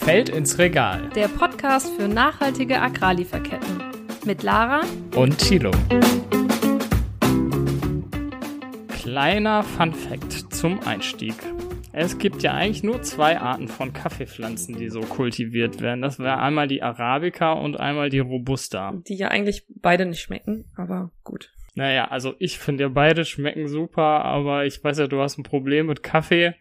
Feld ins Regal. Der Podcast für nachhaltige Agrarlieferketten. Mit Lara und Thilo. Kleiner Fun Fact zum Einstieg. Es gibt ja eigentlich nur zwei Arten von Kaffeepflanzen, die so kultiviert werden. Das wäre einmal die Arabica und einmal die Robusta. Die ja eigentlich beide nicht schmecken, aber gut. Naja, also ich finde ja beide schmecken super, aber ich weiß ja, du hast ein Problem mit Kaffee.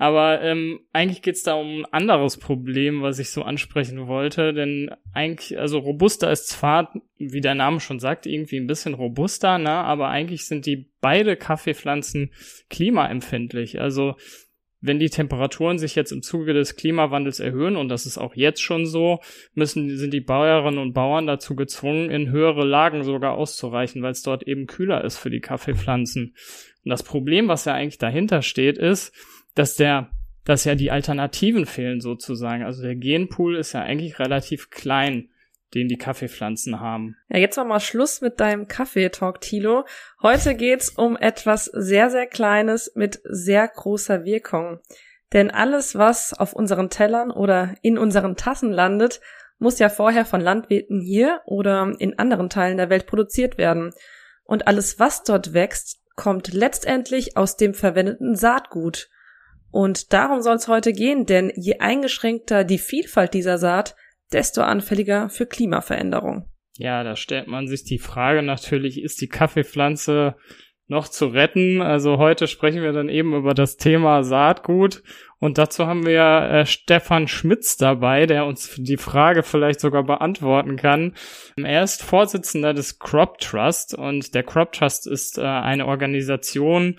Aber ähm, eigentlich geht's da um ein anderes Problem, was ich so ansprechen wollte. Denn eigentlich, also Robusta ist zwar, wie der Name schon sagt, irgendwie ein bisschen robuster, ne? aber eigentlich sind die beide Kaffeepflanzen klimaempfindlich. Also wenn die Temperaturen sich jetzt im Zuge des Klimawandels erhöhen, und das ist auch jetzt schon so, müssen, sind die Bäuerinnen und Bauern dazu gezwungen, in höhere Lagen sogar auszureichen, weil es dort eben kühler ist für die Kaffeepflanzen. Und das Problem, was ja eigentlich dahinter steht, ist, dass der, dass ja die Alternativen fehlen sozusagen. Also der Genpool ist ja eigentlich relativ klein, den die Kaffeepflanzen haben. Ja, jetzt war mal Schluss mit deinem Kaffeetalk, Tilo. Heute geht's um etwas sehr, sehr Kleines mit sehr großer Wirkung. Denn alles, was auf unseren Tellern oder in unseren Tassen landet, muss ja vorher von Landwirten hier oder in anderen Teilen der Welt produziert werden. Und alles, was dort wächst, kommt letztendlich aus dem verwendeten Saatgut. Und darum soll es heute gehen, denn je eingeschränkter die Vielfalt dieser Saat, desto anfälliger für Klimaveränderung. Ja, da stellt man sich die Frage natürlich, ist die Kaffeepflanze noch zu retten? Also heute sprechen wir dann eben über das Thema Saatgut und dazu haben wir äh, Stefan Schmitz dabei, der uns die Frage vielleicht sogar beantworten kann. Er ist Vorsitzender des Crop Trust und der Crop Trust ist äh, eine Organisation,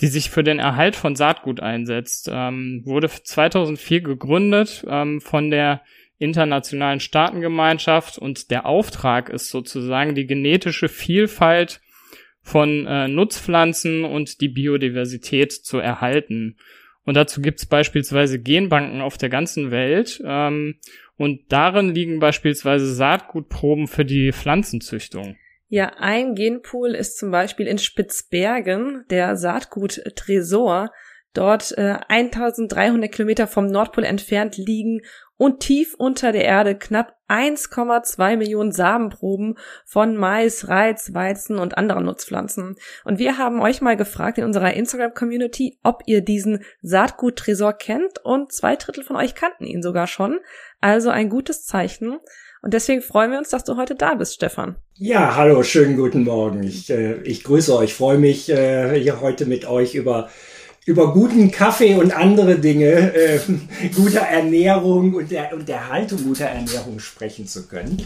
die sich für den Erhalt von Saatgut einsetzt. Ähm, wurde 2004 gegründet ähm, von der internationalen Staatengemeinschaft und der Auftrag ist sozusagen die genetische Vielfalt von äh, Nutzpflanzen und die Biodiversität zu erhalten. Und dazu gibt es beispielsweise Genbanken auf der ganzen Welt. Ähm, und darin liegen beispielsweise Saatgutproben für die Pflanzenzüchtung. Ja, ein Genpool ist zum Beispiel in Spitzbergen, der Saatgut Tresor. Dort äh, 1300 Kilometer vom Nordpol entfernt liegen und tief unter der Erde knapp 1,2 Millionen Samenproben von Mais, Reiz, Weizen und anderen Nutzpflanzen. Und wir haben euch mal gefragt in unserer Instagram-Community, ob ihr diesen Saatgut-Tresor kennt und zwei Drittel von euch kannten ihn sogar schon. Also ein gutes Zeichen. Und deswegen freuen wir uns, dass du heute da bist, Stefan. Ja, hallo, schönen guten Morgen. Ich, äh, ich grüße euch, freue mich, äh, hier heute mit euch über über guten Kaffee und andere Dinge, äh, guter Ernährung und der, und der Haltung guter Ernährung sprechen zu können.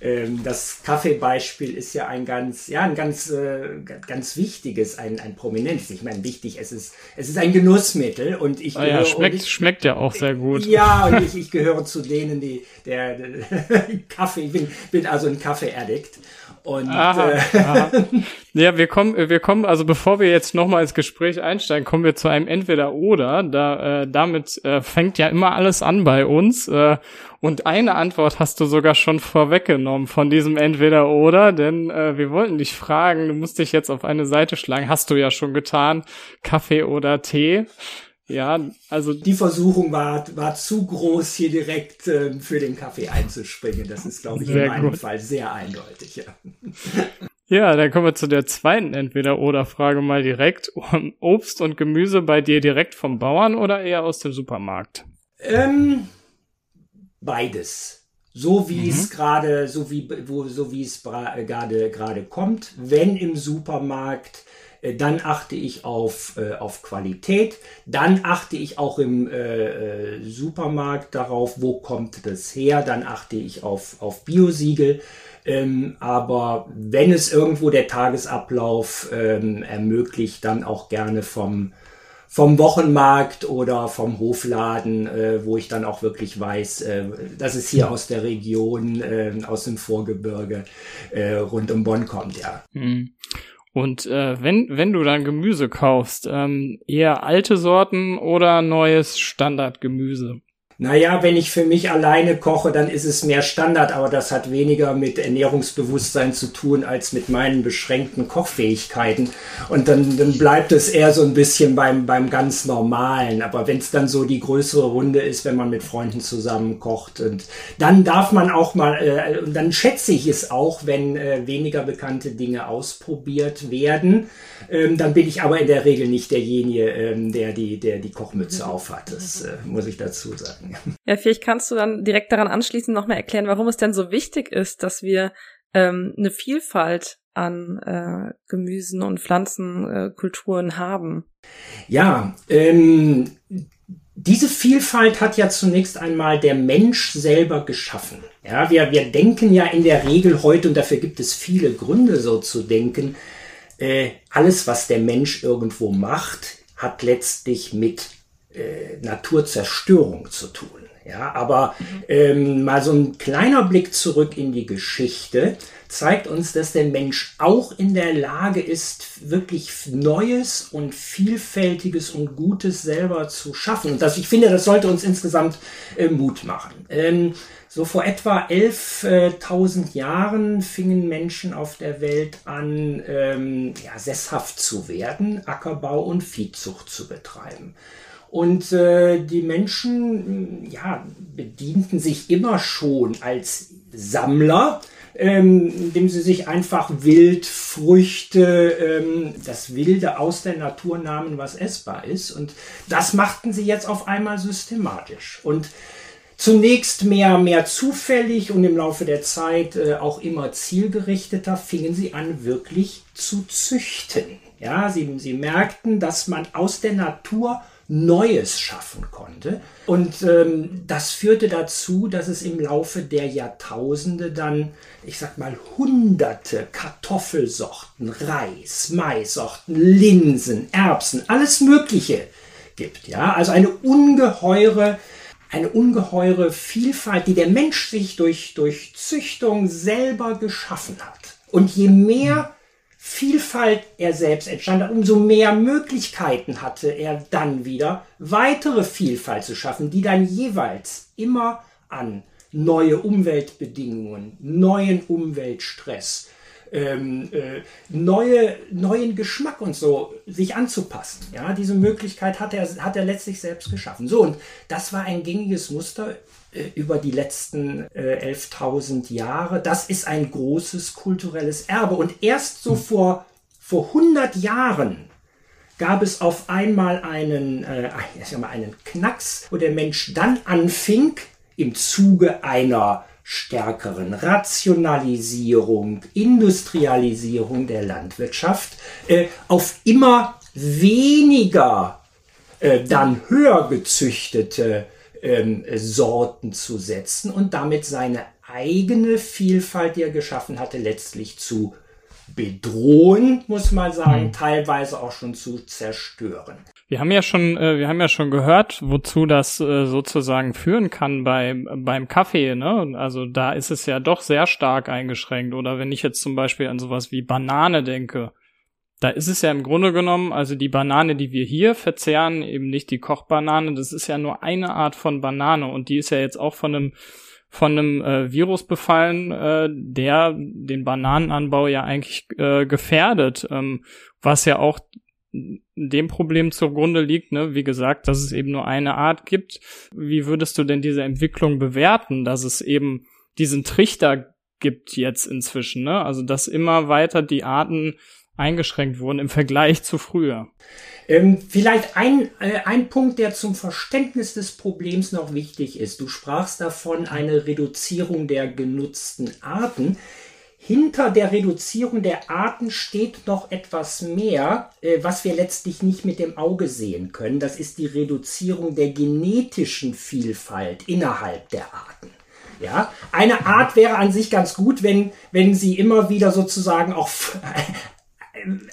Ähm, das Kaffeebeispiel ist ja ein ganz, ja, ein ganz, äh, ganz wichtiges, ein, ein prominentes. Ich meine, wichtig, es ist, es ist ein Genussmittel und ich oh ja, schmeckt, ich, schmeckt ja auch sehr gut. Ja, und ich, ich gehöre zu denen, die, der, der Kaffee, ich bin, bin also ein Kaffee-Addict. Und aha, äh, aha. ja, wir kommen, wir kommen, also bevor wir jetzt nochmal ins Gespräch einsteigen, kommen wir zu einem Entweder-Oder. Da, äh, damit äh, fängt ja immer alles an bei uns. Äh, und eine Antwort hast du sogar schon vorweggenommen von diesem Entweder-Oder, denn äh, wir wollten dich fragen, du musst dich jetzt auf eine Seite schlagen, hast du ja schon getan, Kaffee oder Tee. Ja, also die Versuchung war, war zu groß, hier direkt äh, für den Kaffee einzuspringen. Das ist, glaube ich, in meinem gut. Fall sehr eindeutig. Ja. ja, dann kommen wir zu der zweiten Entweder-Oder-Frage mal direkt. Obst und Gemüse bei dir direkt vom Bauern oder eher aus dem Supermarkt? Ähm, beides. So wie mhm. es gerade, so wie, wo, so wie es gerade, gerade kommt. Wenn im Supermarkt äh, dann achte ich auf, äh, auf Qualität, dann achte ich auch im äh, äh, Supermarkt darauf, wo kommt das her, dann achte ich auf, auf Biosiegel. Ähm, aber wenn es irgendwo der Tagesablauf ähm, ermöglicht, dann auch gerne vom, vom Wochenmarkt oder vom Hofladen, äh, wo ich dann auch wirklich weiß, äh, dass es hier aus der Region, äh, aus dem Vorgebirge äh, rund um Bonn kommt, ja. Und äh, wenn, wenn du dann Gemüse kaufst, ähm, eher alte Sorten oder neues Standardgemüse? Naja, wenn ich für mich alleine koche, dann ist es mehr Standard, aber das hat weniger mit Ernährungsbewusstsein zu tun als mit meinen beschränkten Kochfähigkeiten. Und dann, dann bleibt es eher so ein bisschen beim, beim ganz Normalen. Aber wenn es dann so die größere Runde ist, wenn man mit Freunden zusammen kocht, und dann darf man auch mal, äh, dann schätze ich es auch, wenn äh, weniger bekannte Dinge ausprobiert werden. Ähm, dann bin ich aber in der Regel nicht derjenige, ähm, der, die, der die Kochmütze aufhat. Das äh, muss ich dazu sagen. Ja, vielleicht kannst du dann direkt daran anschließend nochmal erklären, warum es denn so wichtig ist, dass wir ähm, eine Vielfalt an äh, Gemüsen und Pflanzenkulturen äh, haben. Ja, ähm, diese Vielfalt hat ja zunächst einmal der Mensch selber geschaffen. Ja, wir, wir denken ja in der Regel heute, und dafür gibt es viele Gründe, so zu denken, äh, alles, was der Mensch irgendwo macht, hat letztlich mit äh, Naturzerstörung zu tun. Ja, aber ähm, mal so ein kleiner Blick zurück in die Geschichte zeigt uns, dass der Mensch auch in der Lage ist, wirklich Neues und Vielfältiges und Gutes selber zu schaffen. Und das, ich finde, das sollte uns insgesamt äh, Mut machen. Ähm, so vor etwa 11.000 Jahren fingen Menschen auf der Welt an, ähm, ja, sesshaft zu werden, Ackerbau und Viehzucht zu betreiben. Und äh, die Menschen ja, bedienten sich immer schon als Sammler, ähm, indem sie sich einfach Wildfrüchte, ähm, das Wilde aus der Natur nahmen, was essbar ist. Und das machten sie jetzt auf einmal systematisch. Und zunächst mehr, mehr zufällig und im Laufe der Zeit äh, auch immer zielgerichteter fingen sie an, wirklich zu züchten. Ja, sie, sie merkten, dass man aus der Natur Neues schaffen konnte. Und ähm, das führte dazu, dass es im Laufe der Jahrtausende dann, ich sag mal, hunderte Kartoffelsorten, Reis, Maisorten, Linsen, Erbsen, alles Mögliche gibt. Ja, also eine ungeheure eine ungeheure Vielfalt, die der Mensch sich durch, durch Züchtung selber geschaffen hat. Und je mehr Vielfalt er selbst entstand umso mehr Möglichkeiten hatte er dann wieder, weitere Vielfalt zu schaffen, die dann jeweils immer an neue Umweltbedingungen, neuen Umweltstress, ähm, äh, neue, neuen Geschmack und so sich anzupassen. Ja, diese Möglichkeit hat er, hat er letztlich selbst geschaffen. So, und das war ein gängiges Muster äh, über die letzten äh, 11.000 Jahre. Das ist ein großes kulturelles Erbe. Und erst so vor, vor 100 Jahren gab es auf einmal einen, äh, ich sag mal, einen Knacks, wo der Mensch dann anfing, im Zuge einer stärkeren Rationalisierung, Industrialisierung der Landwirtschaft äh, auf immer weniger äh, dann höher gezüchtete ähm, Sorten zu setzen und damit seine eigene Vielfalt, die er geschaffen hatte, letztlich zu bedrohen, muss man sagen, mhm. teilweise auch schon zu zerstören. Wir haben ja schon, äh, wir haben ja schon gehört, wozu das äh, sozusagen führen kann bei, beim Kaffee, ne? Also da ist es ja doch sehr stark eingeschränkt. Oder wenn ich jetzt zum Beispiel an sowas wie Banane denke, da ist es ja im Grunde genommen, also die Banane, die wir hier verzehren, eben nicht die Kochbanane, das ist ja nur eine Art von Banane und die ist ja jetzt auch von einem von einem äh, Virus befallen, äh, der den Bananenanbau ja eigentlich äh, gefährdet, ähm, was ja auch dem Problem zugrunde liegt, ne, wie gesagt, dass es eben nur eine Art gibt. Wie würdest du denn diese Entwicklung bewerten, dass es eben diesen Trichter gibt jetzt inzwischen, ne? Also dass immer weiter die Arten eingeschränkt wurden im Vergleich zu früher. Ähm, vielleicht ein, äh, ein Punkt, der zum Verständnis des Problems noch wichtig ist. Du sprachst davon eine Reduzierung der genutzten Arten. Hinter der Reduzierung der Arten steht noch etwas mehr, äh, was wir letztlich nicht mit dem Auge sehen können. Das ist die Reduzierung der genetischen Vielfalt innerhalb der Arten. Ja, eine Art wäre an sich ganz gut, wenn, wenn sie immer wieder sozusagen auch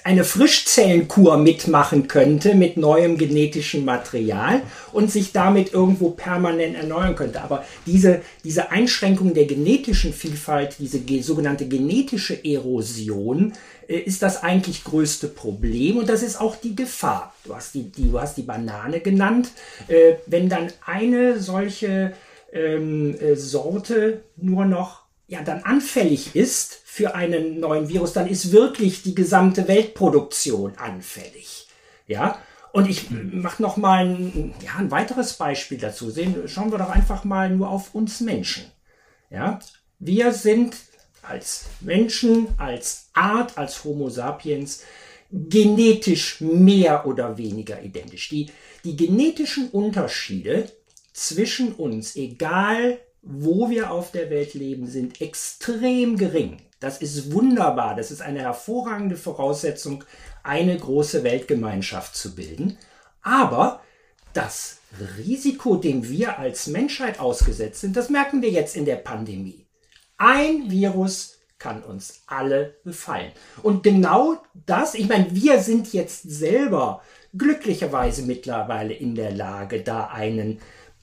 eine Frischzellenkur mitmachen könnte mit neuem genetischem Material und sich damit irgendwo permanent erneuern könnte. Aber diese, diese Einschränkung der genetischen Vielfalt, diese sogenannte genetische Erosion, äh, ist das eigentlich größte Problem und das ist auch die Gefahr. Du hast die, die, du hast die Banane genannt. Äh, wenn dann eine solche ähm, äh, Sorte nur noch ja, dann anfällig ist für einen neuen Virus, dann ist wirklich die gesamte Weltproduktion anfällig. Ja, und ich mache noch mal ein, ja, ein weiteres Beispiel dazu. Sehen, schauen wir doch einfach mal nur auf uns Menschen. Ja, wir sind als Menschen, als Art, als Homo sapiens genetisch mehr oder weniger identisch. Die, die genetischen Unterschiede zwischen uns, egal wo wir auf der Welt leben, sind extrem gering. Das ist wunderbar. Das ist eine hervorragende Voraussetzung, eine große Weltgemeinschaft zu bilden. Aber das Risiko, dem wir als Menschheit ausgesetzt sind, das merken wir jetzt in der Pandemie. Ein Virus kann uns alle befallen. Und genau das, ich meine, wir sind jetzt selber glücklicherweise mittlerweile in der Lage, da einen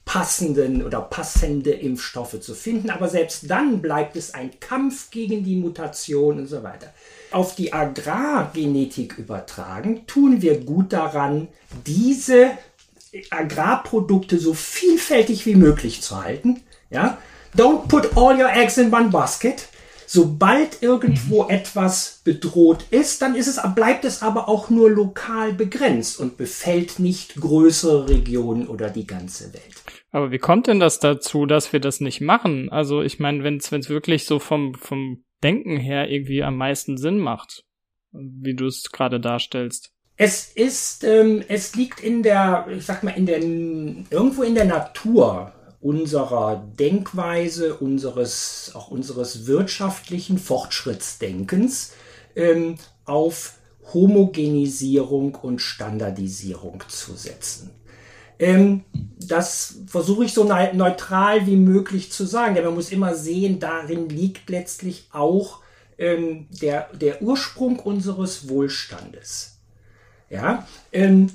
passenden oder passende Impfstoffe zu finden. Aber selbst dann bleibt es ein Kampf gegen die Mutation und so weiter. Auf die Agrargenetik übertragen, tun wir gut daran, diese Agrarprodukte so vielfältig wie möglich zu halten. Ja? Don't put all your eggs in one basket. Sobald irgendwo mhm. etwas bedroht ist, dann ist es, bleibt es aber auch nur lokal begrenzt und befällt nicht größere Regionen oder die ganze Welt. Aber wie kommt denn das dazu, dass wir das nicht machen? Also ich meine, wenn es wirklich so vom, vom Denken her irgendwie am meisten Sinn macht, wie du es gerade darstellst. Es ist, ähm, es liegt in der, ich sag mal, in der, irgendwo in der Natur unserer Denkweise, unseres, auch unseres wirtschaftlichen Fortschrittsdenkens ähm, auf Homogenisierung und Standardisierung zu setzen. Ähm, das versuche ich so neutral wie möglich zu sagen, denn man muss immer sehen, darin liegt letztlich auch ähm, der, der Ursprung unseres Wohlstandes. Ja, ähm,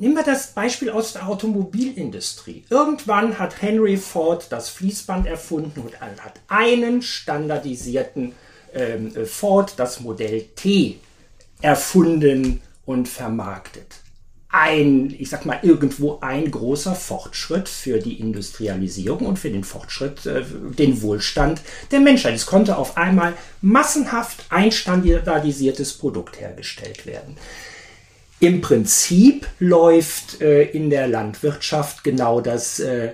Nehmen wir das Beispiel aus der Automobilindustrie. Irgendwann hat Henry Ford das Fließband erfunden und hat einen standardisierten ähm, Ford, das Modell T, erfunden und vermarktet ein, ich sag mal, irgendwo ein großer Fortschritt für die Industrialisierung und für den Fortschritt, äh, den Wohlstand der Menschheit. Es konnte auf einmal massenhaft ein standardisiertes Produkt hergestellt werden. Im Prinzip läuft äh, in der Landwirtschaft genau das, äh,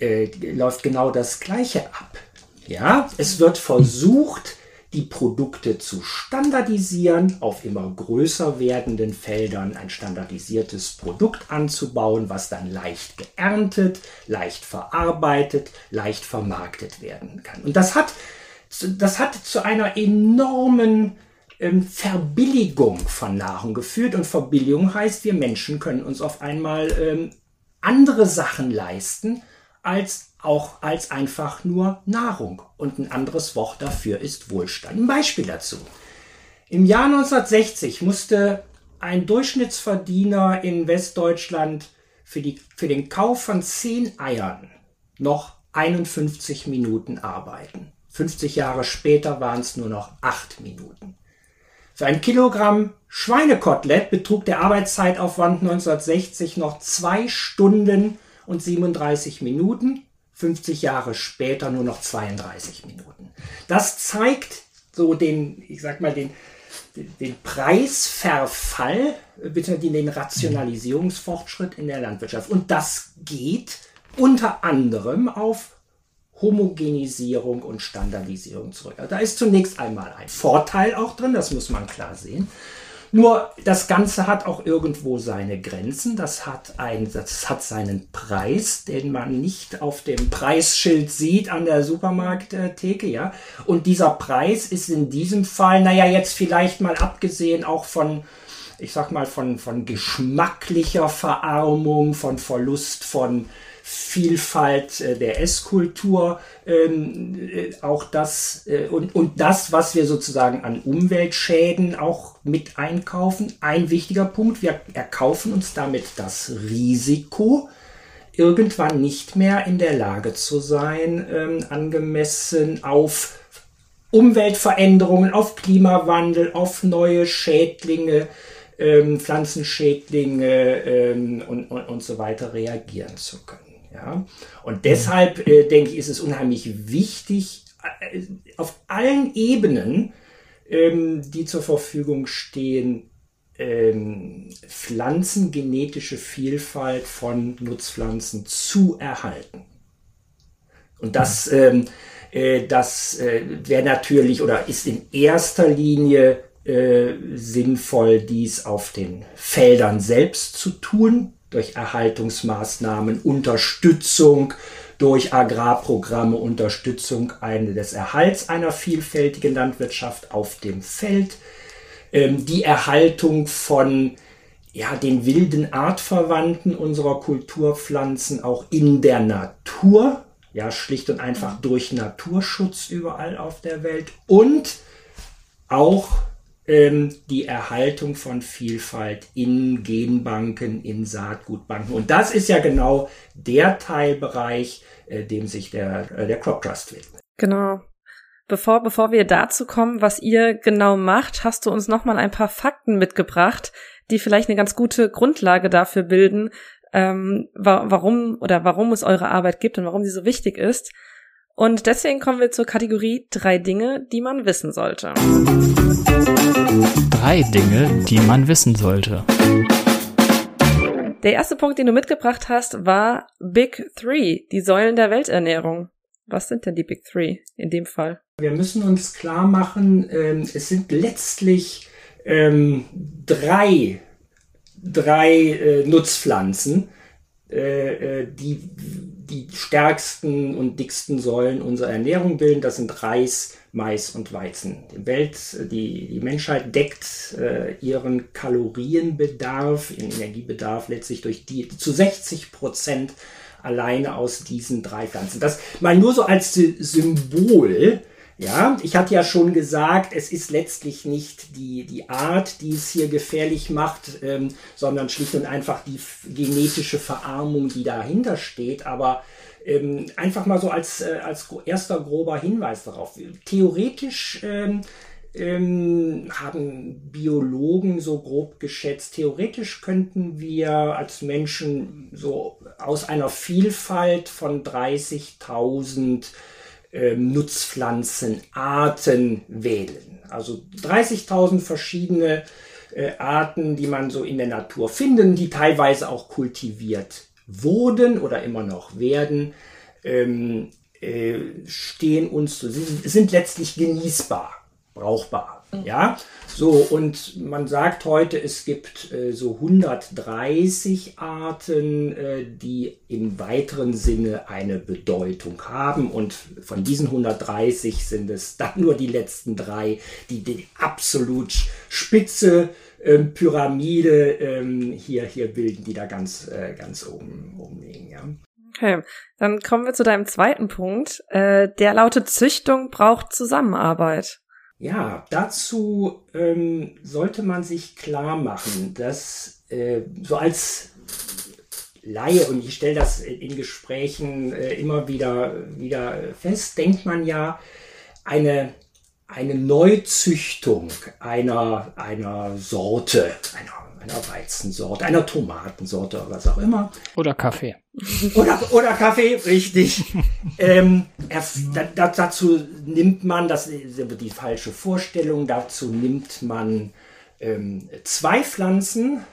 äh, läuft genau das Gleiche ab. Ja, es wird versucht, die Produkte zu standardisieren, auf immer größer werdenden Feldern ein standardisiertes Produkt anzubauen, was dann leicht geerntet, leicht verarbeitet, leicht vermarktet werden kann. Und das hat, das hat zu einer enormen ähm, Verbilligung von Nahrung geführt. Und Verbilligung heißt, wir Menschen können uns auf einmal ähm, andere Sachen leisten, als auch als einfach nur Nahrung. Und ein anderes Wort dafür ist Wohlstand. Ein Beispiel dazu. Im Jahr 1960 musste ein Durchschnittsverdiener in Westdeutschland für, die, für den Kauf von 10 Eiern noch 51 Minuten arbeiten. 50 Jahre später waren es nur noch 8 Minuten. Für ein Kilogramm Schweinekotelett betrug der Arbeitszeitaufwand 1960 noch 2 Stunden und 37 Minuten. 50 Jahre später nur noch 32 Minuten. Das zeigt so den, ich sag mal, den, den Preisverfall, beziehungsweise den Rationalisierungsfortschritt in der Landwirtschaft. Und das geht unter anderem auf Homogenisierung und Standardisierung zurück. Also da ist zunächst einmal ein Vorteil auch drin, das muss man klar sehen. Nur das Ganze hat auch irgendwo seine Grenzen. Das hat, ein, das hat seinen Preis, den man nicht auf dem Preisschild sieht an der Supermarkttheke, ja. Und dieser Preis ist in diesem Fall, naja, jetzt vielleicht mal abgesehen auch von ich sag mal, von, von geschmacklicher Verarmung, von Verlust von Vielfalt äh, der Esskultur, ähm, äh, auch das äh, und, und das, was wir sozusagen an Umweltschäden auch mit einkaufen. Ein wichtiger Punkt, wir erkaufen uns damit das Risiko, irgendwann nicht mehr in der Lage zu sein, ähm, angemessen auf Umweltveränderungen, auf Klimawandel, auf neue Schädlinge, ähm, Pflanzenschädlinge ähm, und, und, und so weiter reagieren zu können. Ja? Und deshalb äh, denke ich, ist es unheimlich wichtig, äh, auf allen Ebenen, ähm, die zur Verfügung stehen, ähm, pflanzengenetische Vielfalt von Nutzpflanzen zu erhalten. Und das, ähm, äh, das äh, wäre natürlich oder ist in erster Linie äh, sinnvoll, dies auf den Feldern selbst zu tun, durch Erhaltungsmaßnahmen, Unterstützung durch Agrarprogramme, Unterstützung des Erhalts einer vielfältigen Landwirtschaft auf dem Feld, ähm, die Erhaltung von ja, den wilden Artverwandten unserer Kulturpflanzen auch in der Natur, ja, schlicht und einfach durch Naturschutz überall auf der Welt und auch ähm, die Erhaltung von Vielfalt in Genbanken, in Saatgutbanken. Und das ist ja genau der Teilbereich, äh, dem sich der, äh, der Crop Trust widmet. Genau. Bevor, bevor wir dazu kommen, was ihr genau macht, hast du uns nochmal ein paar Fakten mitgebracht, die vielleicht eine ganz gute Grundlage dafür bilden, ähm, wa warum oder warum es eure Arbeit gibt und warum sie so wichtig ist. Und deswegen kommen wir zur Kategorie drei Dinge, die man wissen sollte. Drei Dinge, die man wissen sollte. Der erste Punkt, den du mitgebracht hast, war Big Three, die Säulen der Welternährung. Was sind denn die Big Three in dem Fall? Wir müssen uns klar machen, ähm, es sind letztlich ähm, drei, drei äh, Nutzpflanzen, äh, äh die die stärksten und dicksten Säulen unserer Ernährung bilden. Das sind Reis, Mais und Weizen. Die Welt, die, die Menschheit deckt äh, ihren Kalorienbedarf, ihren Energiebedarf letztlich durch die zu 60 Prozent alleine aus diesen drei Pflanzen. Das mal nur so als Symbol. Ja, ich hatte ja schon gesagt, es ist letztlich nicht die, die Art, die es hier gefährlich macht, ähm, sondern schlicht und einfach die genetische Verarmung, die dahinter steht. Aber ähm, einfach mal so als, äh, als erster grober Hinweis darauf. Theoretisch ähm, ähm, haben Biologen so grob geschätzt, theoretisch könnten wir als Menschen so aus einer Vielfalt von 30.000 ähm, Nutzpflanzenarten wählen. Also 30.000 verschiedene äh, Arten, die man so in der Natur finden, die teilweise auch kultiviert wurden oder immer noch werden, ähm, äh, stehen uns, sind letztlich genießbar, brauchbar. Mhm. Ja, so und man sagt heute, es gibt äh, so 130 Arten, äh, die im weiteren Sinne eine Bedeutung haben und von diesen 130 sind es dann nur die letzten drei, die die absolut spitze ähm, Pyramide ähm, hier, hier bilden, die da ganz, äh, ganz oben, oben liegen. Ja. Okay, dann kommen wir zu deinem zweiten Punkt. Äh, der lautet, Züchtung braucht Zusammenarbeit. Ja, dazu ähm, sollte man sich klar machen, dass äh, so als Laie, und ich stelle das in Gesprächen äh, immer wieder, wieder fest, denkt man ja, eine eine Neuzüchtung einer, einer Sorte, einer, einer Weizensorte, einer Tomatensorte oder was auch immer. Oder Kaffee. Oder, oder Kaffee, richtig. ähm, er, da, dazu nimmt man, das ist die falsche Vorstellung, dazu nimmt man ähm, zwei Pflanzen,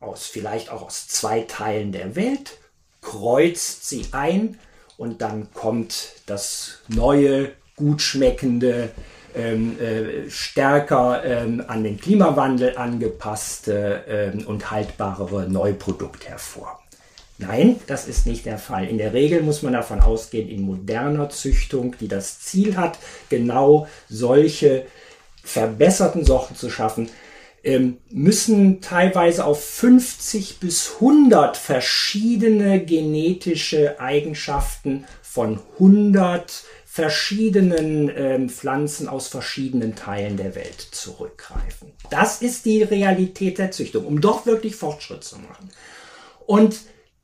aus, vielleicht auch aus zwei Teilen der Welt, kreuzt sie ein und dann kommt das neue, gut schmeckende, äh, stärker ähm, an den Klimawandel angepasste ähm, und haltbarere Neuprodukt hervor. Nein, das ist nicht der Fall. In der Regel muss man davon ausgehen, in moderner Züchtung, die das Ziel hat, genau solche verbesserten Sorten zu schaffen, ähm, müssen teilweise auf 50 bis 100 verschiedene genetische Eigenschaften von 100 verschiedenen ähm, Pflanzen aus verschiedenen Teilen der Welt zurückgreifen. Das ist die Realität der Züchtung, um doch wirklich Fortschritt zu machen. Und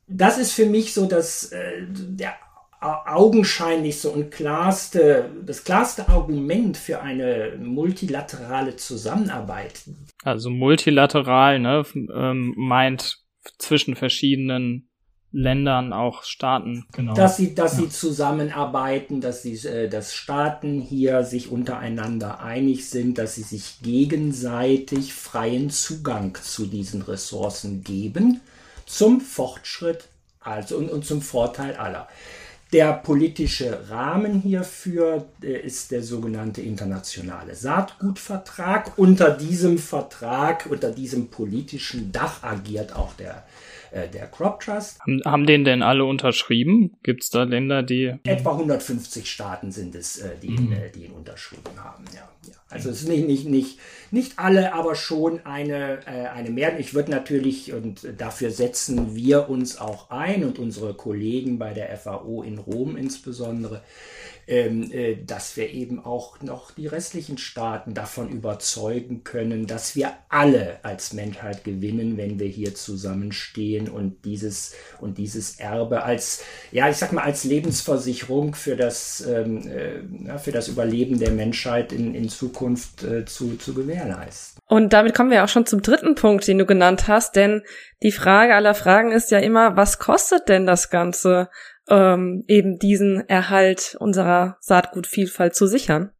das ist für mich so dass äh, der augenscheinlichste und klarste, das klarste Argument für eine multilaterale Zusammenarbeit. Also multilateral, ne, ähm, meint zwischen verschiedenen Ländern, auch Staaten. Genau. Dass sie, dass ja. sie zusammenarbeiten, dass sie, äh, dass Staaten hier sich untereinander einig sind, dass sie sich gegenseitig freien Zugang zu diesen Ressourcen geben, zum Fortschritt also und, und zum Vorteil aller. Der politische Rahmen hierfür ist der sogenannte internationale Saatgutvertrag. Unter diesem Vertrag, unter diesem politischen Dach agiert auch der, äh, der Crop Trust. Haben, haben den denn alle unterschrieben? Gibt es da Länder, die. Etwa 150 Staaten sind es, äh, die, mhm. äh, die ihn unterschrieben haben, ja. ja. Also es ist nicht, nicht, nicht, nicht alle, aber schon eine, äh, eine Mehrheit. Ich würde natürlich, und dafür setzen wir uns auch ein und unsere Kollegen bei der FAO in Rom insbesondere, ähm, äh, dass wir eben auch noch die restlichen Staaten davon überzeugen können, dass wir alle als Menschheit gewinnen, wenn wir hier zusammenstehen und dieses und dieses Erbe als ja ich sag mal als Lebensversicherung für das ähm, äh, für das Überleben der Menschheit in, in Zukunft äh, zu, zu gewährleisten. Und damit kommen wir auch schon zum dritten Punkt, den du genannt hast, denn die Frage aller Fragen ist ja immer, was kostet denn das Ganze? Ähm, eben diesen Erhalt unserer Saatgutvielfalt zu sichern.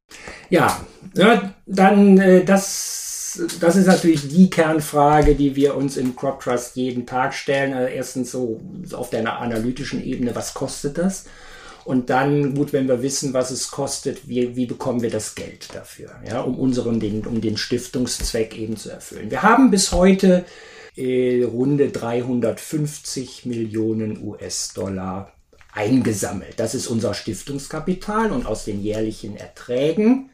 Ja, ja dann äh, das, das ist natürlich die Kernfrage, die wir uns im Crop Trust jeden Tag stellen. Also erstens so auf der analytischen Ebene, was kostet das? Und dann, gut, wenn wir wissen, was es kostet, wie, wie bekommen wir das Geld dafür, ja, um unseren, den, um den Stiftungszweck eben zu erfüllen. Wir haben bis heute äh, runde 350 Millionen US-Dollar eingesammelt. Das ist unser Stiftungskapital und aus den jährlichen Erträgen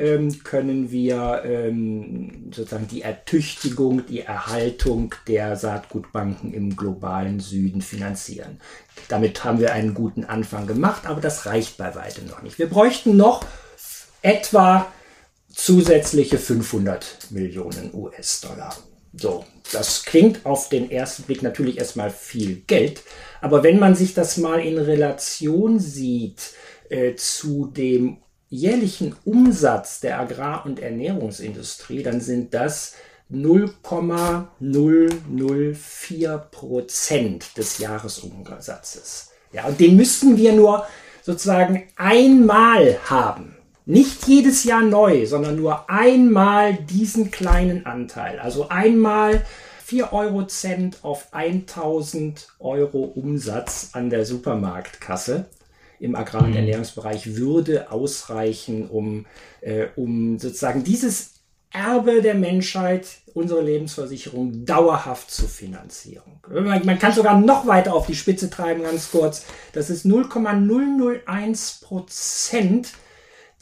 ähm, können wir ähm, sozusagen die Ertüchtigung, die Erhaltung der Saatgutbanken im globalen Süden finanzieren. Damit haben wir einen guten Anfang gemacht, aber das reicht bei weitem noch nicht. Wir bräuchten noch etwa zusätzliche 500 Millionen US-Dollar. So, das klingt auf den ersten Blick natürlich erstmal viel Geld, aber wenn man sich das mal in Relation sieht äh, zu dem jährlichen Umsatz der Agrar- und Ernährungsindustrie, dann sind das 0,004 Prozent des Jahresumsatzes. Ja, und den müssten wir nur sozusagen einmal haben. Nicht jedes Jahr neu, sondern nur einmal diesen kleinen Anteil. Also einmal 4 Euro Cent auf 1000 Euro Umsatz an der Supermarktkasse im Agrar- und mhm. Ernährungsbereich würde ausreichen, um, äh, um sozusagen dieses Erbe der Menschheit, unsere Lebensversicherung, dauerhaft zu finanzieren. Man, man kann sogar noch weiter auf die Spitze treiben, ganz kurz. Das ist 0,001 Prozent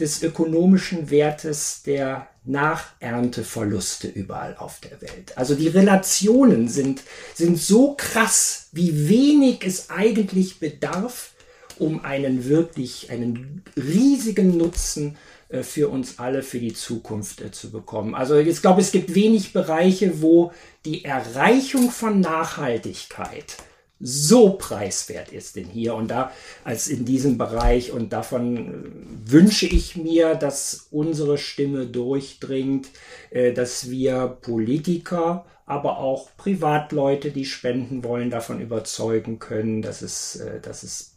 des ökonomischen Wertes der Nachernteverluste überall auf der Welt. Also die Relationen sind, sind so krass, wie wenig es eigentlich bedarf, um einen wirklich, einen riesigen Nutzen äh, für uns alle für die Zukunft äh, zu bekommen. Also ich glaube, es gibt wenig Bereiche, wo die Erreichung von Nachhaltigkeit so preiswert ist denn hier und da als in diesem Bereich und davon äh, wünsche ich mir, dass unsere Stimme durchdringt, äh, dass wir Politiker, aber auch Privatleute, die spenden wollen, davon überzeugen können, dass es, äh, dass es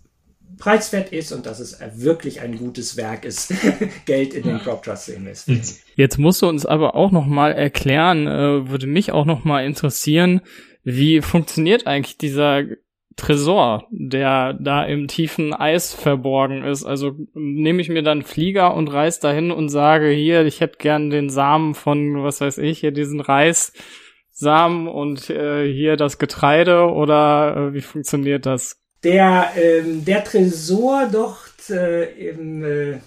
preiswert ist und dass es wirklich ein gutes Werk ist, Geld in den Crop Trust zu investieren. Jetzt musst du uns aber auch noch mal erklären, würde mich auch noch mal interessieren, wie funktioniert eigentlich dieser Tresor, der da im tiefen Eis verborgen ist? Also nehme ich mir dann Flieger und reise dahin und sage, hier, ich hätte gern den Samen von, was weiß ich, hier diesen Reissamen und äh, hier das Getreide oder äh, wie funktioniert das? Der, ähm, der Tresor liegt äh, im, äh,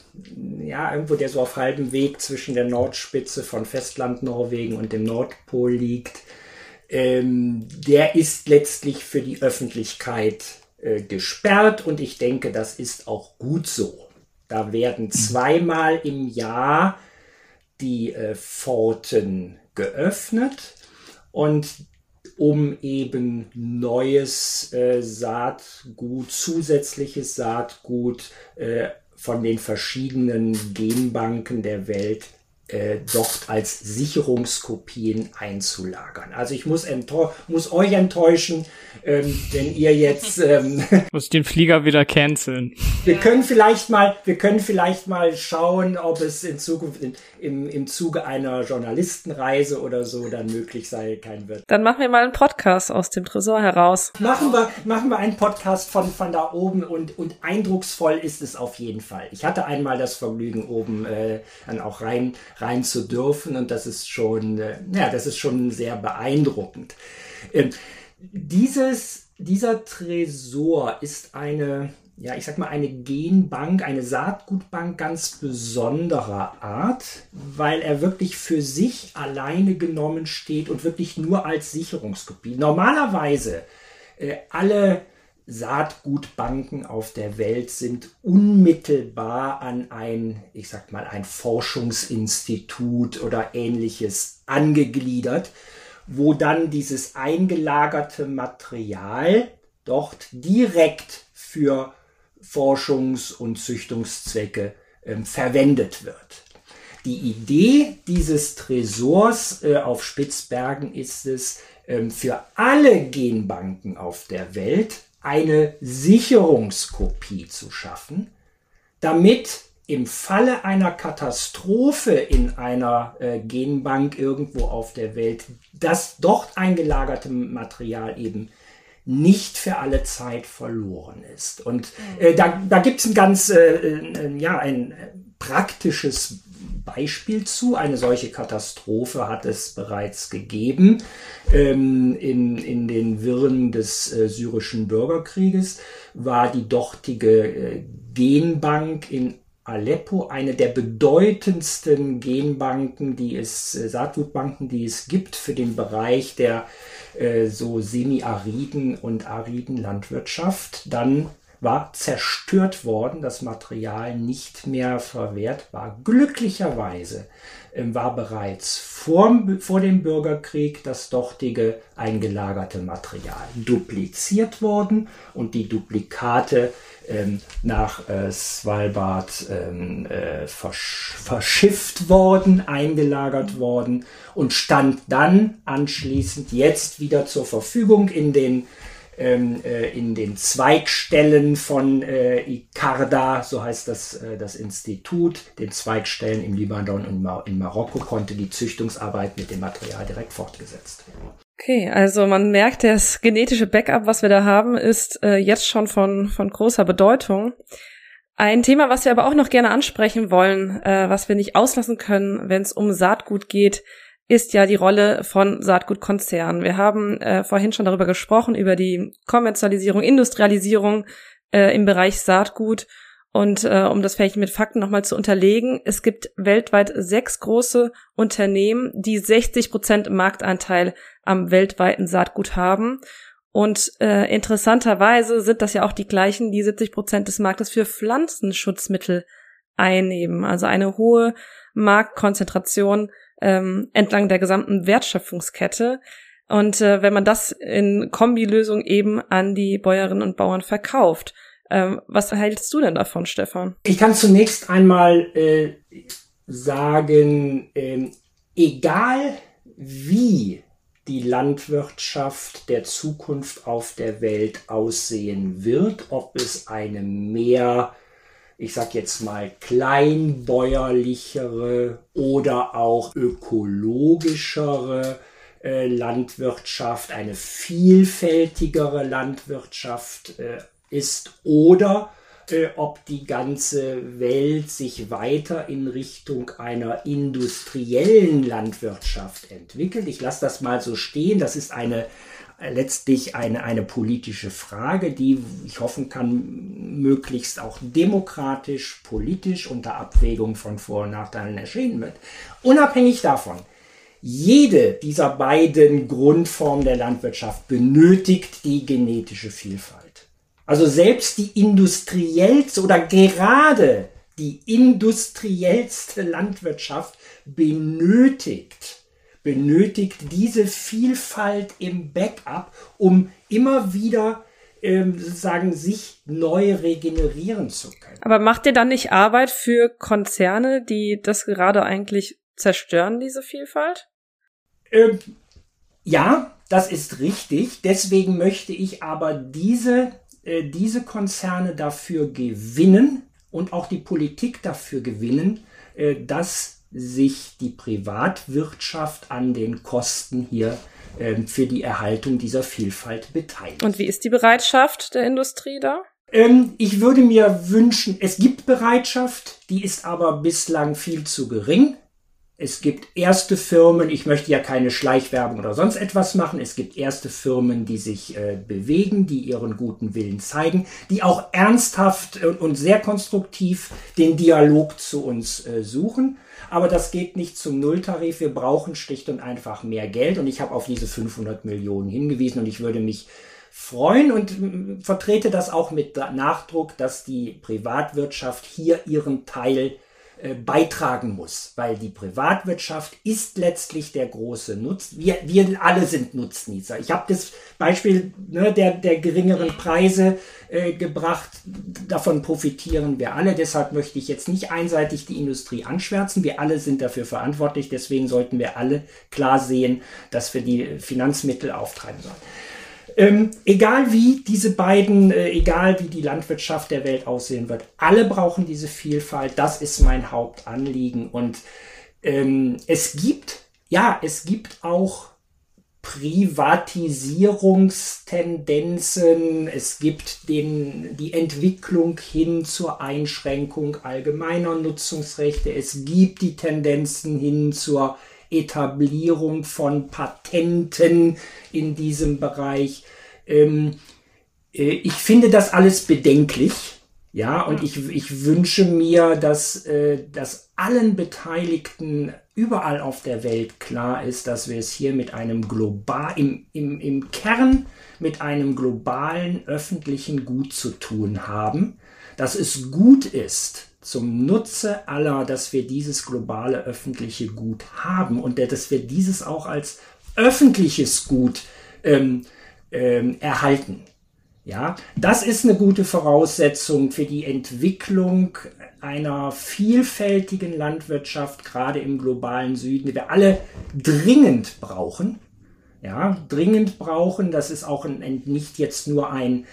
ja, irgendwo, der so auf halbem Weg zwischen der Nordspitze von Festland Norwegen und dem Nordpol liegt. Ähm, der ist letztlich für die Öffentlichkeit äh, gesperrt und ich denke, das ist auch gut so. Da werden zweimal im Jahr die äh, Pforten geöffnet und um eben neues äh, Saatgut, zusätzliches Saatgut äh, von den verschiedenen Genbanken der Welt äh, dort als Sicherungskopien einzulagern. Also ich muss, muss euch enttäuschen, ähm, wenn ihr jetzt ähm, muss den Flieger wieder canceln. Wir können vielleicht mal, wir können vielleicht mal schauen, ob es in Zukunft in, im, im Zuge einer Journalistenreise oder so dann möglich sein kann wird. Dann machen wir mal einen Podcast aus dem Tresor heraus. Machen wir, machen wir einen Podcast von, von da oben und, und eindrucksvoll ist es auf jeden Fall. Ich hatte einmal das Vergnügen, oben äh, dann auch rein, rein zu dürfen und das ist schon, äh, ja, das ist schon sehr beeindruckend. Ähm, dieses, dieser Tresor ist eine, ja, ich sag mal, eine Genbank, eine Saatgutbank ganz besonderer Art, weil er wirklich für sich alleine genommen steht und wirklich nur als Sicherungskopie. Normalerweise äh, alle Saatgutbanken auf der Welt sind unmittelbar an ein, ich sag mal, ein Forschungsinstitut oder ähnliches angegliedert, wo dann dieses eingelagerte Material dort direkt für Forschungs- und Züchtungszwecke äh, verwendet wird. Die Idee dieses Tresors äh, auf Spitzbergen ist es, äh, für alle Genbanken auf der Welt eine Sicherungskopie zu schaffen, damit im Falle einer Katastrophe in einer äh, Genbank irgendwo auf der Welt das dort eingelagerte Material eben nicht für alle Zeit verloren ist. Und äh, da, da gibt es ein ganz, äh, äh, ja, ein praktisches Beispiel zu. Eine solche Katastrophe hat es bereits gegeben ähm, in, in den Wirren des äh, syrischen Bürgerkrieges, war die dortige äh, Genbank in Aleppo eine der bedeutendsten Genbanken, die es, äh, Saatgutbanken, die es gibt für den Bereich der äh, so semi-ariden und ariden Landwirtschaft. Dann war zerstört worden, das Material nicht mehr verwertbar. Glücklicherweise äh, war bereits vor, vor dem Bürgerkrieg das dortige eingelagerte Material dupliziert worden und die Duplikate ähm, nach äh, Svalbard ähm, äh, versch verschifft worden, eingelagert worden und stand dann anschließend jetzt wieder zur Verfügung in den ähm, äh, in den Zweigstellen von äh, ICARDA, so heißt das, äh, das Institut, den Zweigstellen im Libanon und Mar in Marokko konnte die Züchtungsarbeit mit dem Material direkt fortgesetzt werden. Okay, also man merkt, das genetische Backup, was wir da haben, ist äh, jetzt schon von, von großer Bedeutung. Ein Thema, was wir aber auch noch gerne ansprechen wollen, äh, was wir nicht auslassen können, wenn es um Saatgut geht, ist ja die Rolle von Saatgutkonzernen. Wir haben äh, vorhin schon darüber gesprochen, über die Kommerzialisierung, Industrialisierung äh, im Bereich Saatgut. Und äh, um das vielleicht mit Fakten nochmal zu unterlegen, es gibt weltweit sechs große Unternehmen, die 60 Prozent Marktanteil am weltweiten Saatgut haben. Und äh, interessanterweise sind das ja auch die gleichen, die 70 Prozent des Marktes für Pflanzenschutzmittel einnehmen. Also eine hohe Marktkonzentration ähm, entlang der gesamten Wertschöpfungskette. Und äh, wenn man das in Kombilösung eben an die Bäuerinnen und Bauern verkauft, ähm, was hältst du denn davon, Stefan? Ich kann zunächst einmal äh, sagen, äh, egal wie die Landwirtschaft der Zukunft auf der Welt aussehen wird, ob es eine mehr ich sag jetzt mal, kleinbäuerlichere oder auch ökologischere äh, Landwirtschaft, eine vielfältigere Landwirtschaft äh, ist oder äh, ob die ganze Welt sich weiter in Richtung einer industriellen Landwirtschaft entwickelt. Ich lasse das mal so stehen. Das ist eine letztlich eine, eine politische Frage, die ich hoffen kann, möglichst auch demokratisch, politisch unter Abwägung von Vor- und Nachteilen erschienen wird. Unabhängig davon, jede dieser beiden Grundformen der Landwirtschaft benötigt die genetische Vielfalt. Also selbst die industriellste oder gerade die industriellste Landwirtschaft benötigt benötigt diese Vielfalt im Backup, um immer wieder ähm, sozusagen sich neu regenerieren zu können. Aber macht ihr dann nicht Arbeit für Konzerne, die das gerade eigentlich zerstören, diese Vielfalt? Ähm, ja, das ist richtig. Deswegen möchte ich aber diese, äh, diese Konzerne dafür gewinnen und auch die Politik dafür gewinnen, äh, dass sich die Privatwirtschaft an den Kosten hier ähm, für die Erhaltung dieser Vielfalt beteiligt. Und wie ist die Bereitschaft der Industrie da? Ähm, ich würde mir wünschen, es gibt Bereitschaft, die ist aber bislang viel zu gering. Es gibt erste Firmen, ich möchte ja keine Schleichwerbung oder sonst etwas machen. Es gibt erste Firmen, die sich äh, bewegen, die ihren guten Willen zeigen, die auch ernsthaft und, und sehr konstruktiv den Dialog zu uns äh, suchen. Aber das geht nicht zum Nulltarif. Wir brauchen schlicht und einfach mehr Geld. Und ich habe auf diese 500 Millionen hingewiesen und ich würde mich freuen und vertrete das auch mit Nachdruck, dass die Privatwirtschaft hier ihren Teil äh, beitragen muss, weil die Privatwirtschaft ist letztlich der große Nutz. Wir, wir alle sind Nutznießer. Ich habe das Beispiel ne, der, der geringeren Preise äh, gebracht. Davon profitieren wir alle. Deshalb möchte ich jetzt nicht einseitig die Industrie anschwärzen. Wir alle sind dafür verantwortlich. Deswegen sollten wir alle klar sehen, dass wir die Finanzmittel auftreiben sollen. Ähm, egal wie diese beiden, äh, egal wie die Landwirtschaft der Welt aussehen wird, alle brauchen diese Vielfalt. Das ist mein Hauptanliegen. Und ähm, es gibt, ja, es gibt auch Privatisierungstendenzen, es gibt den, die Entwicklung hin zur Einschränkung allgemeiner Nutzungsrechte, es gibt die Tendenzen hin zur Etablierung von Patenten in diesem Bereich. Ähm, äh, ich finde das alles bedenklich. Ja, und ich, ich wünsche mir, dass, äh, dass allen Beteiligten überall auf der Welt klar ist, dass wir es hier mit einem global, im, im, im Kern mit einem globalen öffentlichen Gut zu tun haben, dass es gut ist, zum Nutze aller, dass wir dieses globale öffentliche Gut haben und dass wir dieses auch als öffentliches Gut ähm, ähm, erhalten. Ja, das ist eine gute Voraussetzung für die Entwicklung einer vielfältigen Landwirtschaft, gerade im globalen Süden, die wir alle dringend brauchen. Ja, dringend brauchen. Das ist auch ein, nicht jetzt nur ein,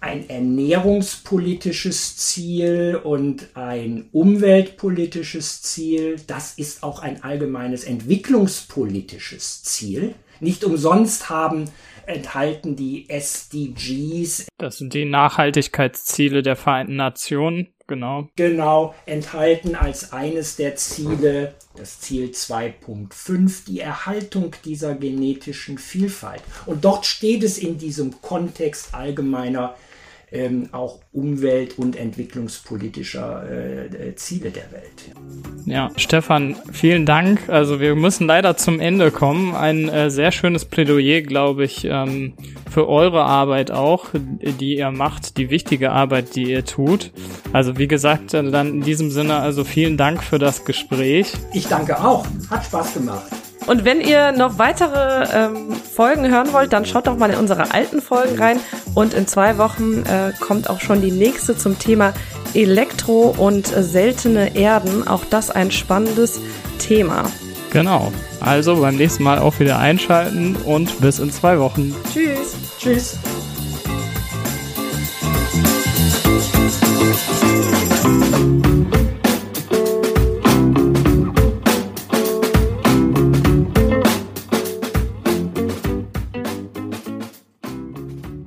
ein ernährungspolitisches Ziel und ein umweltpolitisches Ziel. Das ist auch ein allgemeines entwicklungspolitisches Ziel. Nicht umsonst haben enthalten die SDGs. Das sind die Nachhaltigkeitsziele der Vereinten Nationen, genau. Genau, enthalten als eines der Ziele, das Ziel 2.5, die Erhaltung dieser genetischen Vielfalt. Und dort steht es in diesem Kontext allgemeiner ähm, auch umwelt- und entwicklungspolitischer äh, äh, Ziele der Welt. Ja, Stefan, vielen Dank. Also wir müssen leider zum Ende kommen. Ein äh, sehr schönes Plädoyer, glaube ich, ähm, für eure Arbeit auch, die ihr macht, die wichtige Arbeit, die ihr tut. Also wie gesagt, äh, dann in diesem Sinne, also vielen Dank für das Gespräch. Ich danke auch. Hat Spaß gemacht. Und wenn ihr noch weitere ähm, Folgen hören wollt, dann schaut doch mal in unsere alten Folgen rein. Und in zwei Wochen äh, kommt auch schon die nächste zum Thema Elektro und äh, seltene Erden. Auch das ein spannendes Thema. Genau. Also beim nächsten Mal auch wieder einschalten und bis in zwei Wochen. Tschüss. Tschüss.